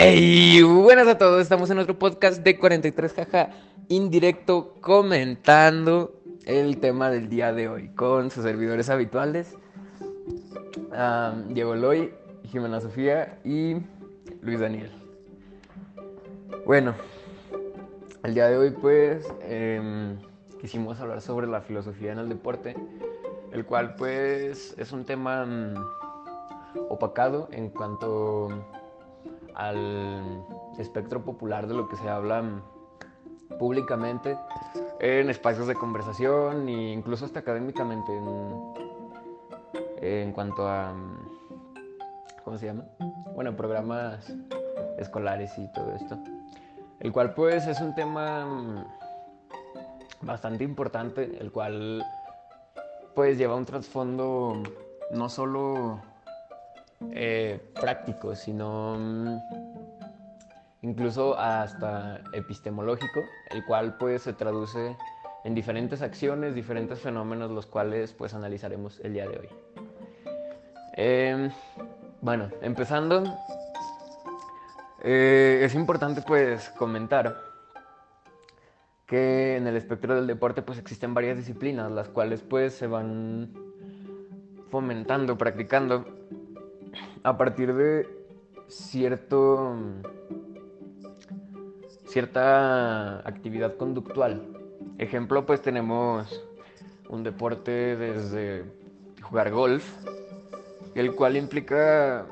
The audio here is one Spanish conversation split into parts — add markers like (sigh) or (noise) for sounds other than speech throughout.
Hey, buenas a todos, estamos en nuestro podcast de 43 jaja indirecto comentando el tema del día de hoy con sus servidores habituales, Diego Loy, Jimena Sofía y Luis Daniel. Bueno, el día de hoy pues em, quisimos hablar sobre la filosofía en el deporte, el cual pues es un tema mm, opacado en cuanto al espectro popular de lo que se habla públicamente en espacios de conversación e incluso hasta académicamente en, cuanto a ¿cómo se llama? Bueno, programas escolares y todo esto. El cual pues es un tema bastante importante, el cual pues lleva un trasfondo no solo eh, práctico, sino mm, incluso hasta epistemológico, el cual pues se traduce en diferentes acciones, diferentes fenómenos, los cuales pues analizaremos el día de hoy. Em, bueno, empezando, eh, es importante pues comentar que en el espectro del deporte pues existen varias disciplinas, las cuales pues se van fomentando, practicando a partir de cierto cierta actividad conductual. Ejemplo, pues tenemos un deporte desde jugar golf, el cual implica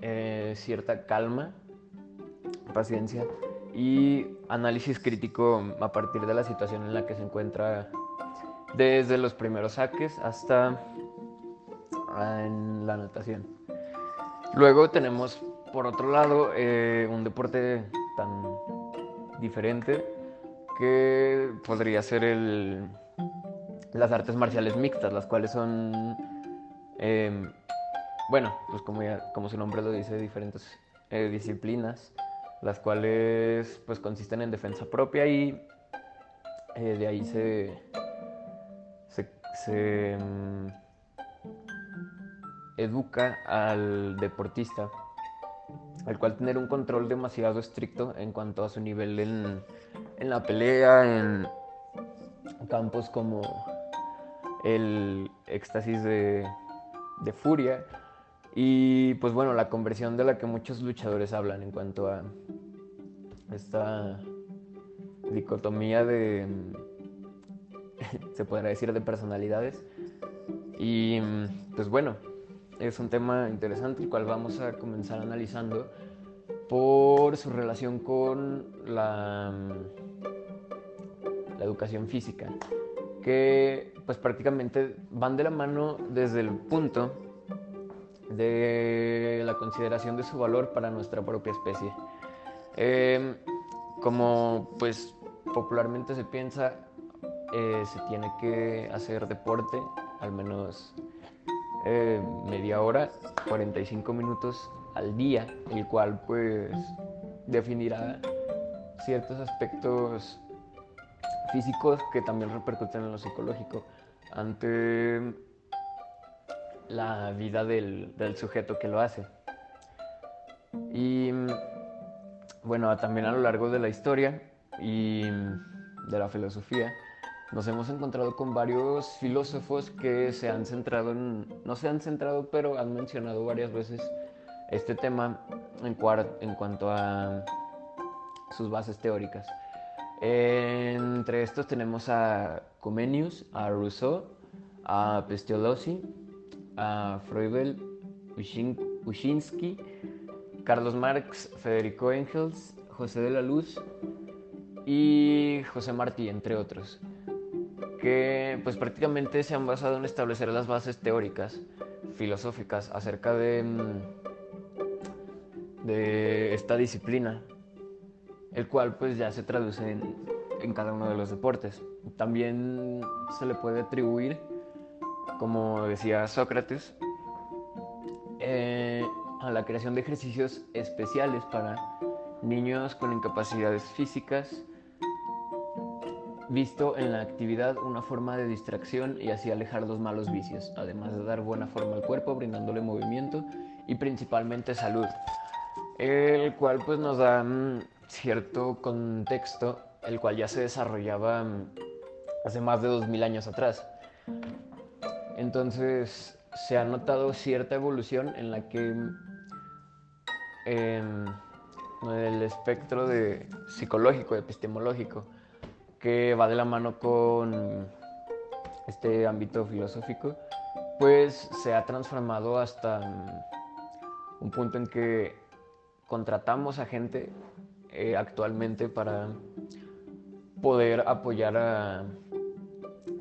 eh, cierta calma, paciencia y análisis crítico a partir de la situación en la que se encuentra desde los primeros saques hasta en la natación. Luego tenemos, por otro lado, eh, un deporte tan diferente que podría ser el, las artes marciales mixtas, las cuales son, em, bueno, pues como, como su nombre lo dice, diferentes eh, disciplinas, las cuales pues consisten en defensa propia y eh, de ahí se, se em, educa al deportista, al cual tener un control demasiado estricto en cuanto a su nivel en, la pelea, en campos como el éxtasis de, de furia y pues bueno, la conversión de la que muchos luchadores hablan en cuanto a esta dicotomía de, (laughs) se podrá decir, de personalidades. Y pues bueno, es un tema interesante el cual vamos a comenzar analizando por su relación con la, la educación física, que pues prácticamente van de la mano desde el punto de la consideración de su valor para nuestra propia especie. Em, como pues popularmente se piensa, eh, se tiene que hacer deporte, al menos eh, media hora, 45 minutos al día, el cual pues definirá ciertos aspectos físicos que también repercuten en lo psicológico ante la vida del, del sujeto que lo hace. Y bueno, también a lo largo de la historia y de la filosofía, nos hemos encontrado con varios filósofos que se han centrado en, no se han centrado, pero han mencionado varias veces este tema en, en cuanto a sus bases teóricas. Entre estos tenemos a Comenius, a Rousseau, a Pestalozzi, a Froebel, Ushinsky, Carlos Marx, Federico Engels, José de la Luz y José Martí, entre otros que pues prácticamente se han basado en establecer las bases teóricas, filosóficas acerca de, mm, esta disciplina, el cual pues ya se traduce en, cada uno de los deportes. También se le puede atribuir, como decía Sócrates, eh, a la creación de ejercicios especiales para niños con incapacidades físicas, visto en la actividad una forma de distracción y así alejar los malos vicios, además de dar buena forma al cuerpo, brindándole movimiento y principalmente salud. el cual pues nos da mm, cierto contexto, el cual ya se desarrollaba mm, hace más de 2000 años atrás. Entonces se ha notado cierta evolución en la que em, el espectro de psicológico, epistemológico, que va de la mano con este ámbito filosófico, pues se ha transformado hasta un punto en que contratamos a gente eh, actualmente para poder apoyar a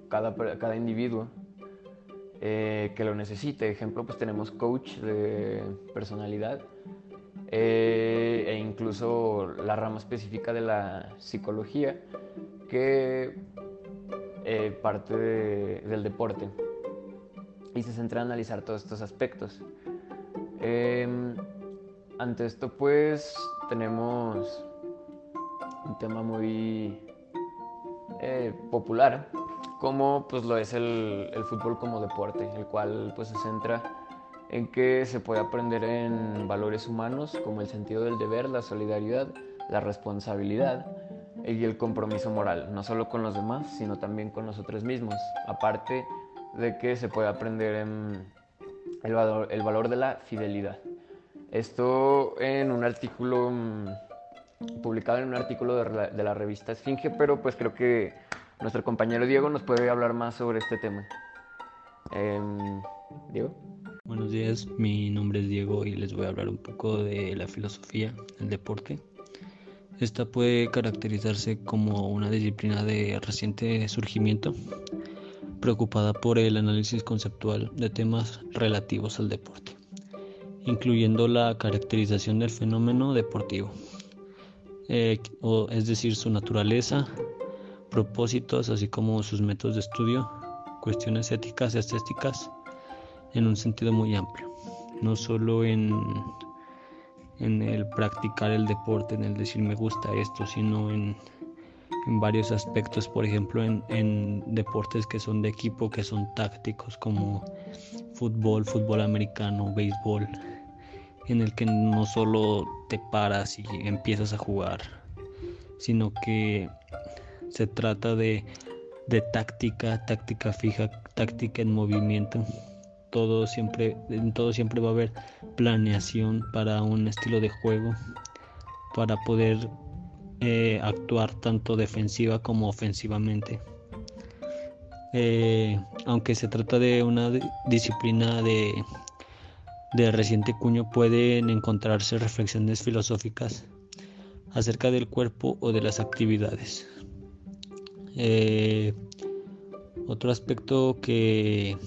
cada, cada individuo eh, que lo necesite. Ejemplo, pues tenemos coach de personalidad eh, e incluso la rama específica de la psicología que eh, parte del deporte y se centra en analizar todos estos aspectos. Em, ante esto pues tenemos un tema muy eh, popular como pues lo es el, el, fútbol como deporte, el cual pues se centra en que se puede aprender en valores humanos como el sentido del deber, la solidaridad, la responsabilidad y el compromiso moral, no solo con los demás, sino también con nosotros mismos. Aparte de que se puede aprender en el valor, el valor de la fidelidad. Esto en un artículo mm, publicado en un artículo de la, de la revista Esfinge, pero pues creo que nuestro compañero Diego nos puede hablar más sobre este tema. Eh, Diego. Buenos días, mi nombre es Diego y les voy a hablar un poco de la filosofía, el deporte. Esta puede caracterizarse como una disciplina de reciente surgimiento, preocupada por el análisis conceptual de temas relativos al deporte, incluyendo la caracterización del fenómeno deportivo, eh, o, es decir, su naturaleza, propósitos, así como sus métodos de estudio, cuestiones éticas y estéticas en un sentido muy amplio, no solo en, en el practicar el deporte, en el decir me gusta esto, sino en, en varios aspectos, por ejemplo en, en, deportes que son de equipo, que son tácticos como fútbol, fútbol americano, béisbol, en el que no solo te paras y empiezas a jugar, sino que se trata de, de táctica, táctica fija, táctica en movimiento. Todo siempre, en todo siempre va a haber planeación para un estilo de juego, para poder eh, actuar tanto defensiva como ofensivamente. Eh, aunque se trata de una disciplina de, de reciente cuño, pueden encontrarse reflexiones filosóficas acerca del cuerpo o de las actividades. Eh, otro aspecto que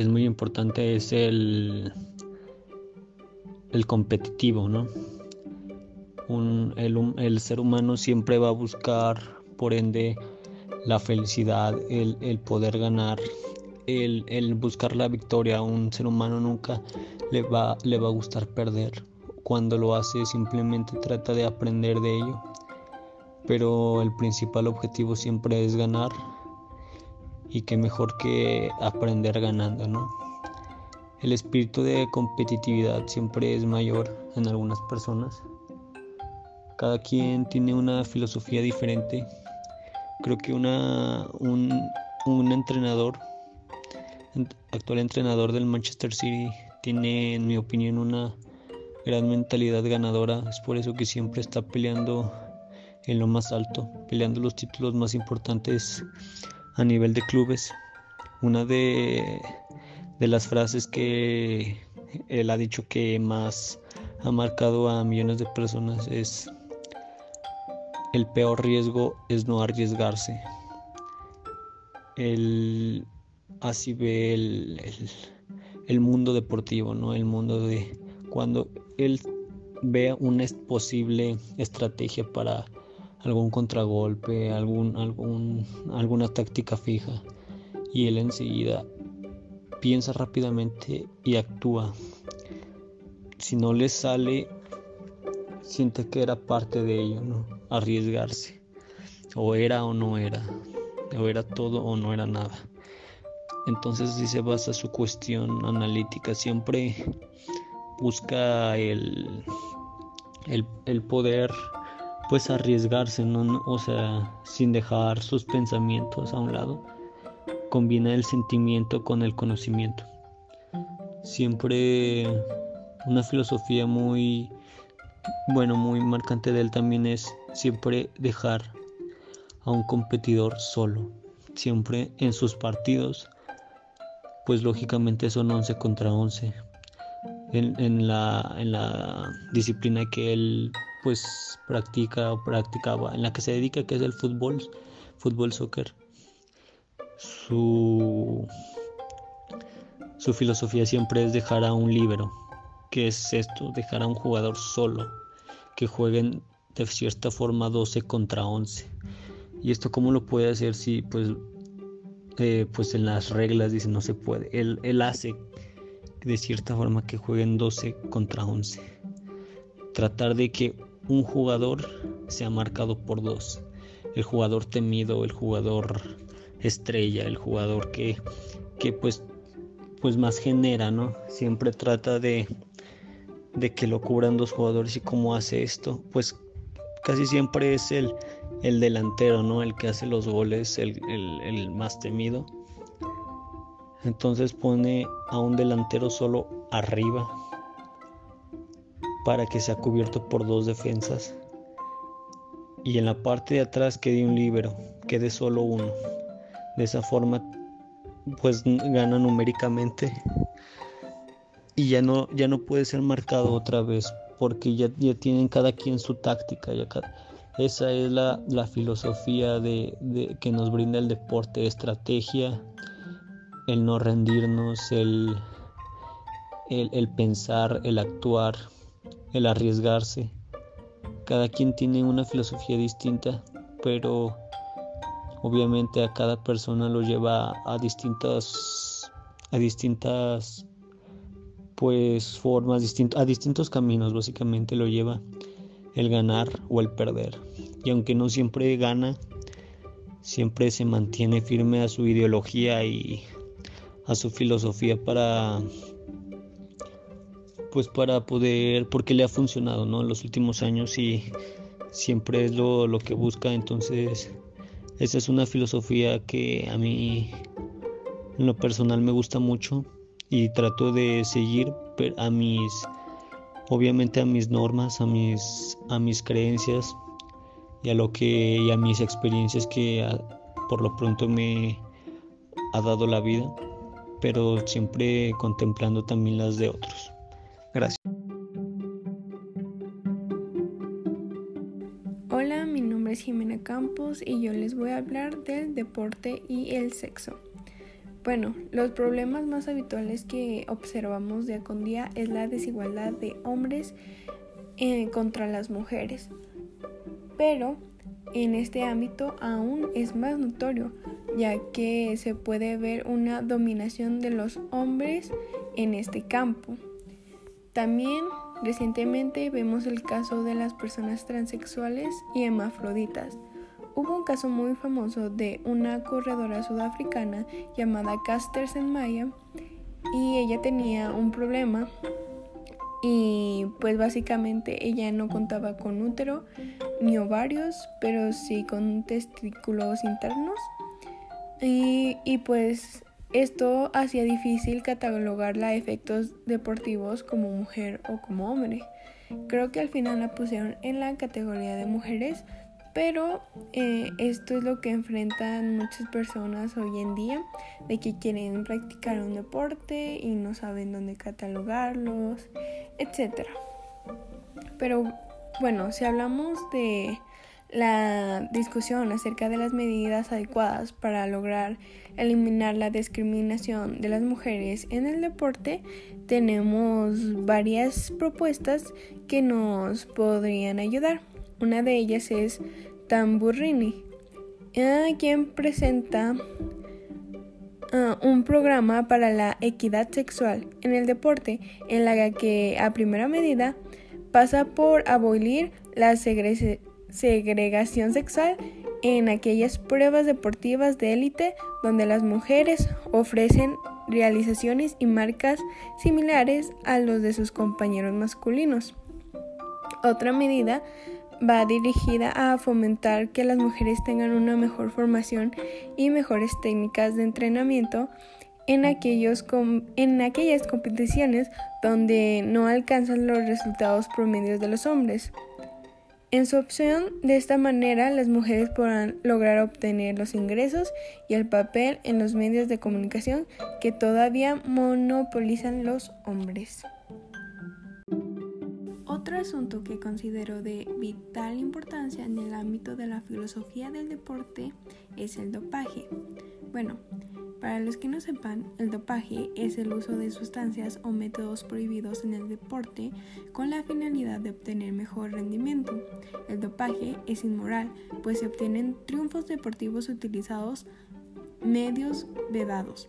es muy importante es el, el competitivo, ¿no? el, ser humano siempre va a buscar, por ende, la felicidad, el, poder ganar, el, buscar la victoria. Un ser humano nunca le va, le va a gustar perder. Cuando lo hace simplemente trata de aprender de ello. Pero el principal objetivo siempre es ganar y qué mejor que aprender ganando, ¿no? El espíritu de competitividad siempre es mayor en algunas personas. Cada quien tiene una filosofía diferente. Creo que una, un, un entrenador, actual entrenador del Manchester City, tiene, en mi opinión, una gran mentalidad ganadora. Es por eso que siempre está peleando en lo más alto, peleando los títulos más importantes a nivel de clubes. Una de, de las frases que él ha dicho que más ha marcado a millones de personas es el peor riesgo es no arriesgarse. Él así ve el, el, el, mundo deportivo, ¿no? El mundo de cuando él ve una posible estrategia para algún contragolpe, algún, algún, alguna táctica fija y él enseguida piensa rápidamente y actúa. Si no le sale, siente que era parte de ello, ¿no? Arriesgarse. O era o no era. O era todo o no era nada. Entonces si se basa su cuestión analítica. Siempre busca el, el, poder pues arriesgarse, ¿no? o sea, sin dejar sus pensamientos a un lado, combina el sentimiento con el conocimiento. Siempre una filosofía muy, bueno, muy marcante de él también es siempre dejar a un competidor solo, siempre en sus partidos, pues lógicamente son 11 contra 11. En, la, en la disciplina que él pues practica o practicaba, en la que se dedica, que es el fútbol, fútbol soccer. Su, su filosofía siempre es dejar a un líbero. ¿Qué es esto? Dejar a un jugador solo, que jueguen de cierta forma 12 contra 11. ¿Y esto cómo lo puede hacer si pues, eh, pues en las reglas dice no se puede? Él, él hace de cierta forma que jueguen 12 contra 11. Tratar de que un jugador sea marcado por dos. El jugador temido, el jugador estrella, el jugador que, que pues, pues más genera, ¿no? Siempre trata de, de que lo cubran dos jugadores y cómo hace esto, pues casi siempre es el, el delantero, ¿no? El que hace los goles, el, el, más temido. Entonces pone a un delantero solo arriba para que sea cubierto por dos defensas. Y en la parte de atrás quede un libero, quede solo uno. De esa forma, pues gana numéricamente y ya no, ya no puede ser marcado otra vez porque ya, ya tienen cada quien su táctica. Esa es la, filosofía de, que nos brinda el deporte, estrategia, el no rendirnos, el, el, pensar, el actuar, el arriesgarse. Cada quien tiene una filosofía distinta, pero obviamente a cada persona lo lleva a distintas a distintas pues formas a distintos caminos básicamente lo lleva el ganar o el perder. Y aunque no siempre gana, siempre se mantiene firme a su ideología y a su filosofía para pues para poder porque le ha funcionado ¿no? en los últimos años y siempre es lo, lo que busca entonces esa es una filosofía que a mí en lo personal me gusta mucho y trato de seguir a mis obviamente a mis normas, a mis a mis creencias y a lo que y a mis experiencias que por lo pronto me ha dado la vida, pero siempre contemplando también las de otros. Y yo les voy a hablar del deporte y el sexo. Bueno, los problemas más habituales que observamos día con día es la desigualdad de hombres eh, contra las mujeres. Pero en este ámbito aún es más notorio, ya que se puede ver una dominación de los hombres en este campo. También recientemente vemos el caso de las personas transexuales y hemafroditas Hubo un caso muy famoso de una corredora sudafricana llamada Caster Senmaya y ella tenía un problema y pues básicamente ella no contaba con útero ni ovarios, pero sí con testículos internos. Y, y, pues esto hacía difícil catalogarla a efectos deportivos como mujer o como hombre. Creo que al final la pusieron en la categoría de mujeres pero eh, esto es lo que enfrentan muchas personas hoy en día, de que quieren practicar un deporte y no saben dónde catalogarlos, etc. Pero bueno, si hablamos de la discusión acerca de las medidas adecuadas para lograr eliminar la discriminación de las mujeres en el deporte, tenemos varias propuestas que nos podrían ayudar. Una de ellas es Tamburrini, quien presenta ah, un programa para la equidad sexual en el deporte, en la que a primera medida pasa por abolir la segregación sexual en aquellas pruebas deportivas de élite donde las mujeres ofrecen realizaciones y marcas similares a los de sus compañeros masculinos. Otra medida va dirigida a fomentar que las mujeres tengan una mejor formación y mejores técnicas de entrenamiento en, aquellos en aquellas competiciones donde no alcanzan los resultados promedios de los hombres. En su opción, de esta manera las mujeres podrán lograr obtener los ingresos y el papel en los medios de comunicación que todavía monopolizan los hombres. Otro asunto que considero de vital importancia en el ámbito de la filosofía del deporte es el dopaje. Bueno, para los que no sepan, el dopaje es el uso de sustancias o métodos prohibidos en el deporte con la finalidad de obtener mejor rendimiento. El dopaje es inmoral, pues se obtienen triunfos deportivos utilizados medios vedados.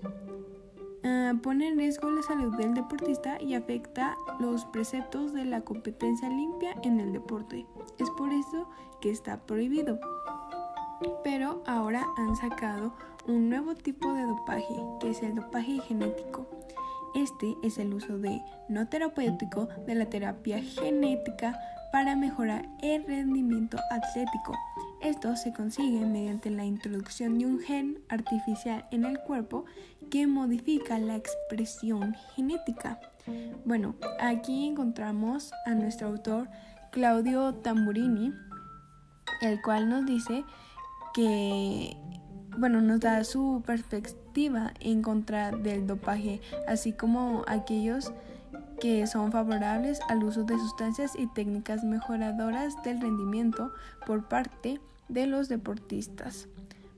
Uh, pone en riesgo la salud del deportista y afecta los preceptos de la competencia limpia en el deporte. Es por eso que está prohibido. Pero ahora han sacado un nuevo tipo de dopaje, que es el dopaje genético. Este es el uso de no terapéutico de la terapia genética para mejorar el rendimiento atlético. Esto se consigue mediante la introducción de un gen artificial en el cuerpo que modifica la expresión genética. Bueno, aquí encontramos a nuestro autor Claudio Tamburini, el cual nos dice que bueno, nos da su perspectiva en contra del dopaje, así como aquellos que son favorables al uso de sustancias y técnicas mejoradoras del rendimiento por parte de los deportistas.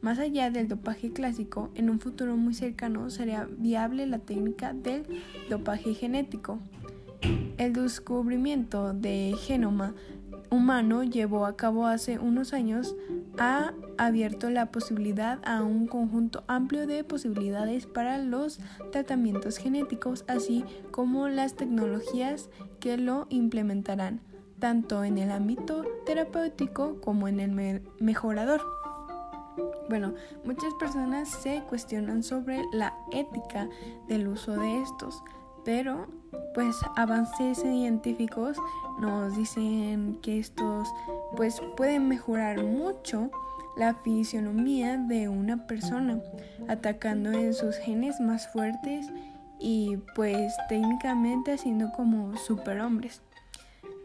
Más allá del dopaje clásico, en un futuro muy cercano sería viable la técnica del dopaje genético. El descubrimiento de genoma humano llevó a cabo hace unos años ha abierto la posibilidad a un conjunto amplio de posibilidades para los tratamientos genéticos, así como las tecnologías que lo implementarán, tanto en el ámbito terapéutico como en el mejorador. Bueno, muchas personas se cuestionan sobre la ética del uso de estos, pero pues avances científicos nos dicen que estos pues pueden mejorar mucho la fisionomía de una persona, atacando en sus genes más fuertes y pues técnicamente haciendo como superhombres.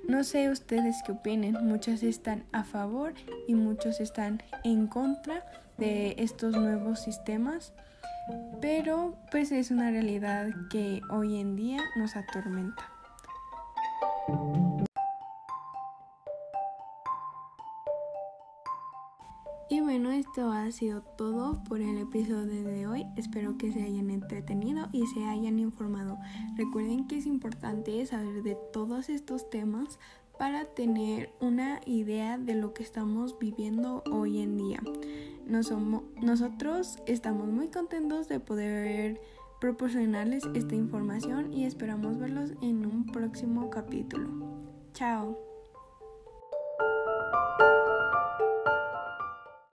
No sé ustedes qué opinen, muchos están a favor y muchos están en contra de estos nuevos sistemas, pero pues es una realidad que hoy en día nos atormenta. Y bueno, esto ha sido todo por el episodio de hoy. Espero que se hayan entretenido y se hayan informado. Recuerden que es importante saber de todos estos temas para tener una idea de lo que estamos viviendo hoy en día. nosotros estamos muy contentos de poder proporcionarles esta información y esperamos verlos en un próximo capítulo. Chao.